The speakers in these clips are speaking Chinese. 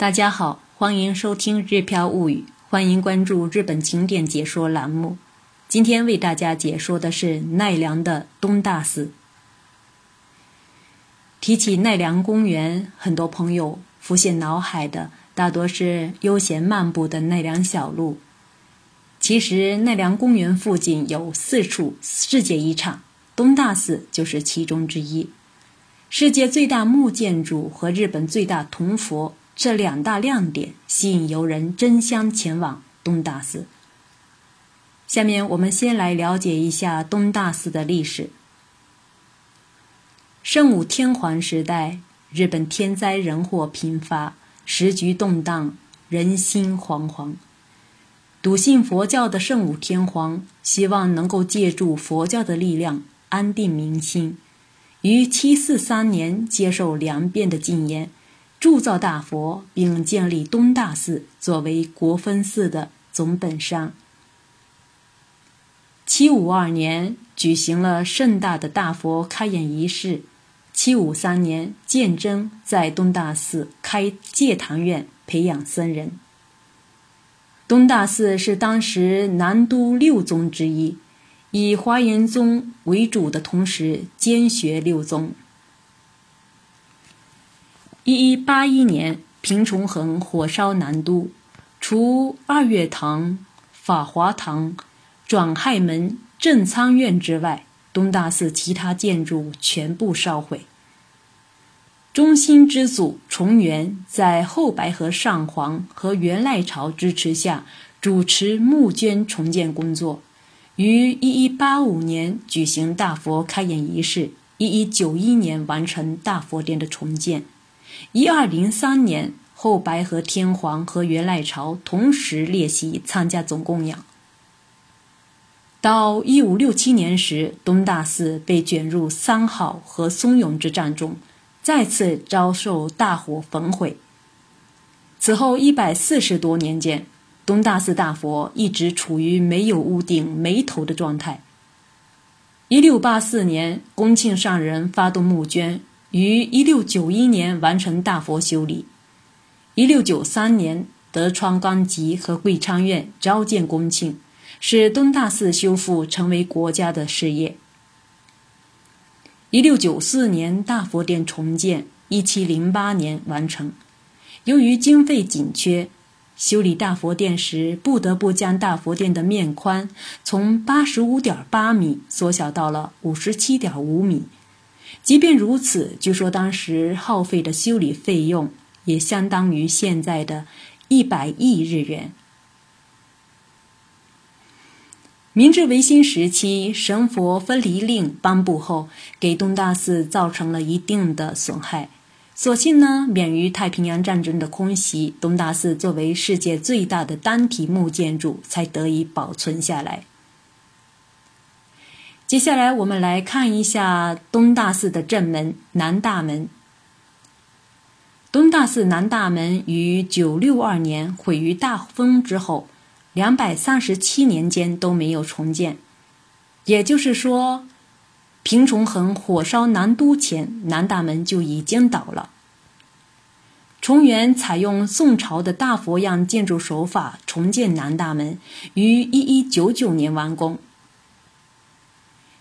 大家好，欢迎收听《日飘物语》，欢迎关注日本景点解说栏目。今天为大家解说的是奈良的东大寺。提起奈良公园，很多朋友浮现脑海的大多是悠闲漫步的奈良小路。其实，奈良公园附近有四处世界遗产，东大寺就是其中之一。世界最大木建筑和日本最大铜佛。这两大亮点吸引游人争相前往东大寺。下面我们先来了解一下东大寺的历史。圣武天皇时代，日本天灾人祸频发，时局动荡，人心惶惶。笃信佛教的圣武天皇希望能够借助佛教的力量安定民心，于七四三年接受梁变的禁言。铸造大佛，并建立东大寺作为国分寺的总本山。七五二年举行了盛大的大佛开眼仪式。七五三年，鉴真在东大寺开戒堂院，培养僧人。东大寺是当时南都六宗之一，以华严宗为主的同时兼学六宗。一一八一年，平重衡火烧南都，除二月堂、法华堂、转亥门、正仓院之外，东大寺其他建筑全部烧毁。中兴之祖重元在后白河上皇和元赖朝支持下，主持募捐重建工作，于一一八五年举行大佛开眼仪式，一一九一年完成大佛殿的重建。一二零三年，后白河天皇和元赖朝同时列席参加总供养。到一五六七年时，东大寺被卷入三好和松永之战中，再次遭受大火焚毁。此后一百四十多年间，东大寺大佛一直处于没有屋顶、没头的状态。一六八四年，恭庆上人发动募捐。于一六九一年完成大佛修理。一六九三年，德川纲吉和贵昌院召见恭庆，使东大寺修复成为国家的事业。一六九四年，大佛殿重建，一七零八年完成。由于经费紧缺，修理大佛殿时不得不将大佛殿的面宽从八十五点八米缩小到了五十七点五米。即便如此，据说当时耗费的修理费用也相当于现在的一百亿日元。明治维新时期，神佛分离令颁布后，给东大寺造成了一定的损害。所幸呢，免于太平洋战争的空袭，东大寺作为世界最大的单体木建筑，才得以保存下来。接下来，我们来看一下东大寺的正门南大门。东大寺南大门于九六二年毁于大风之后，两百三十七年间都没有重建。也就是说，平重衡火烧南都前，南大门就已经倒了。重元采用宋朝的大佛样建筑手法重建南大门，于一一九九年完工。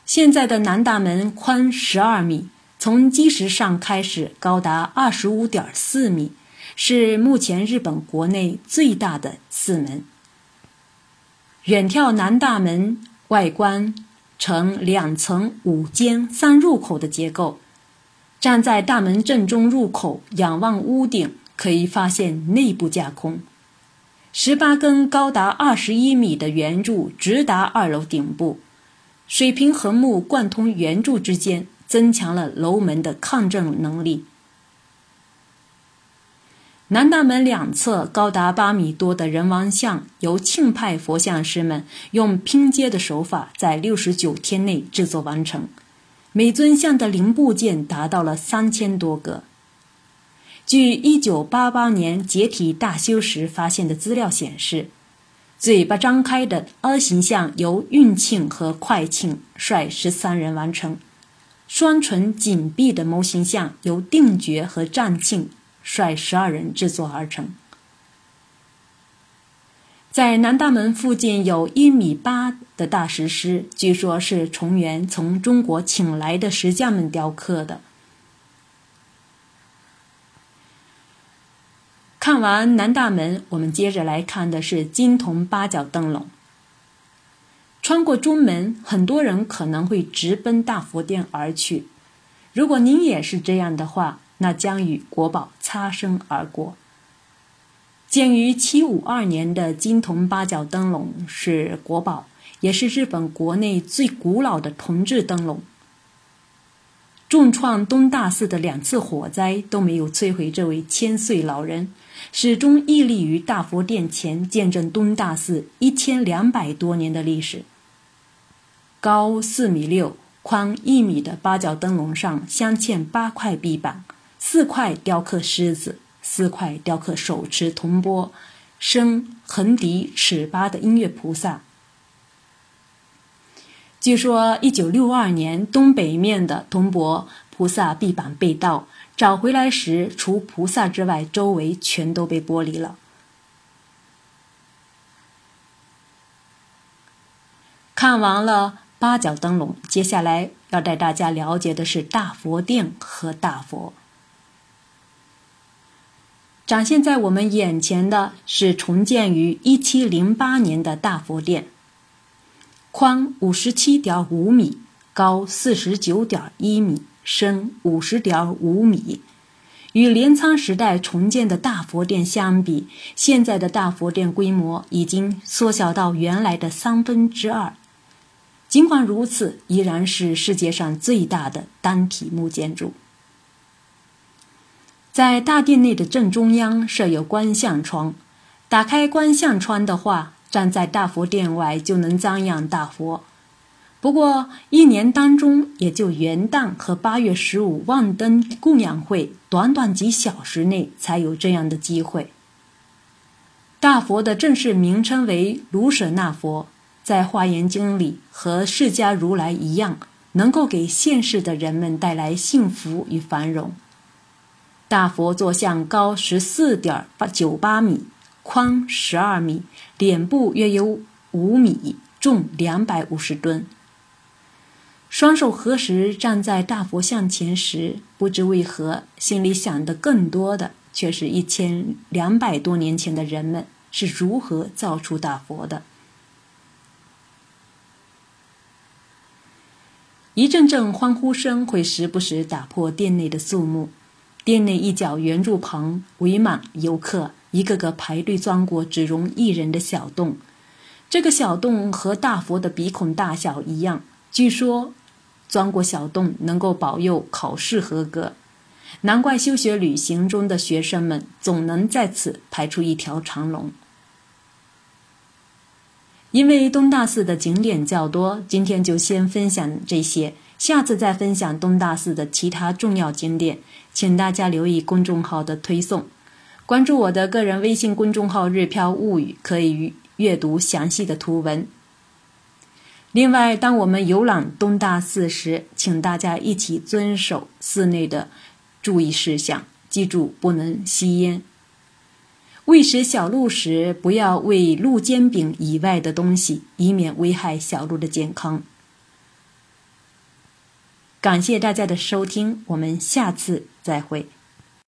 现在的南大门宽十二米，从基石上开始高达二十五点四米，是目前日本国内最大的寺门。远眺南大门外观呈两层五间三入口的结构，站在大门正中入口仰望屋顶，可以发现内部架空。十八根高达二十一米的圆柱直达二楼顶部。水平横木贯通圆柱之间，增强了楼门的抗震能力。南大门两侧高达八米多的人王像，由庆派佛像师们用拼接的手法，在六十九天内制作完成。每尊像的零部件达到了三千多个。据一九八八年解体大修时发现的资料显示。嘴巴张开的阿形象由运庆和快庆率十三人完成；双唇紧闭的模型像由定觉和战庆率十二人制作而成。在南大门附近有一米八的大石狮，据说是重元从中国请来的石匠们雕刻的。看完南大门，我们接着来看的是金铜八角灯笼。穿过中门，很多人可能会直奔大佛殿而去。如果您也是这样的话，那将与国宝擦身而过。建于七五二年的金铜八角灯笼是国宝，也是日本国内最古老的铜制灯笼。重创东大寺的两次火灾都没有摧毁这位千岁老人，始终屹立于大佛殿前，见证东大寺一千两百多年的历史。高四米六、宽一米的八角灯笼上镶嵌八块壁板，四块雕刻狮子。四块雕刻手持铜钵、身横笛尺八的音乐菩萨。据说，一九六二年东北面的铜箔菩萨壁板被盗，找回来时，除菩萨之外，周围全都被剥离了。看完了八角灯笼，接下来要带大家了解的是大佛殿和大佛。展现在我们眼前的是重建于一七零八年的大佛殿，宽五十七点五米，高四十九点一米，深五十点五米。与镰仓时代重建的大佛殿相比，现在的大佛殿规模已经缩小到原来的三分之二。尽管如此，依然是世界上最大的单体木建筑。在大殿内的正中央设有观象窗，打开观象窗的话，站在大佛殿外就能瞻仰大佛。不过，一年当中也就元旦和八月十五望灯供养会，短短几小时内才有这样的机会。大佛的正式名称为卢舍那佛，在《华严经》里和释迦如来一样，能够给现世的人们带来幸福与繁荣。大佛坐像高十四点八九八米，宽十二米，脸部约有五米，重两百五十吨。双手合十站在大佛像前时，不知为何，心里想的更多的却是一千两百多年前的人们是如何造出大佛的。一阵阵欢呼声会时不时打破殿内的肃穆。殿内一角圆柱旁围满游客，一个个排队钻过只容一人的小洞。这个小洞和大佛的鼻孔大小一样。据说，钻过小洞能够保佑考试合格。难怪修学旅行中的学生们总能在此排出一条长龙。因为东大寺的景点较多，今天就先分享这些。下次再分享东大寺的其他重要景点，请大家留意公众号的推送，关注我的个人微信公众号“日飘物语”，可以阅读详细的图文。另外，当我们游览东大寺时，请大家一起遵守寺内的注意事项，记住不能吸烟。喂食小鹿时，不要喂鹿煎饼以外的东西，以免危害小鹿的健康。感谢大家的收听，我们下次再会。